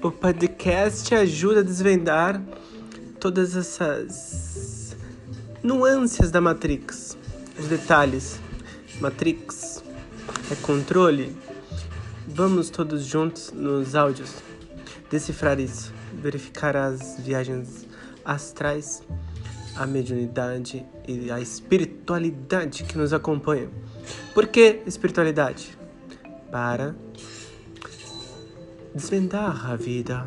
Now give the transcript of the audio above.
O podcast ajuda a desvendar todas essas nuances da Matrix, os detalhes. Matrix é controle. Vamos todos juntos nos áudios decifrar isso, verificar as viagens astrais, a mediunidade e a espiritualidade que nos acompanha. Por que espiritualidade? Para desvendar a vida.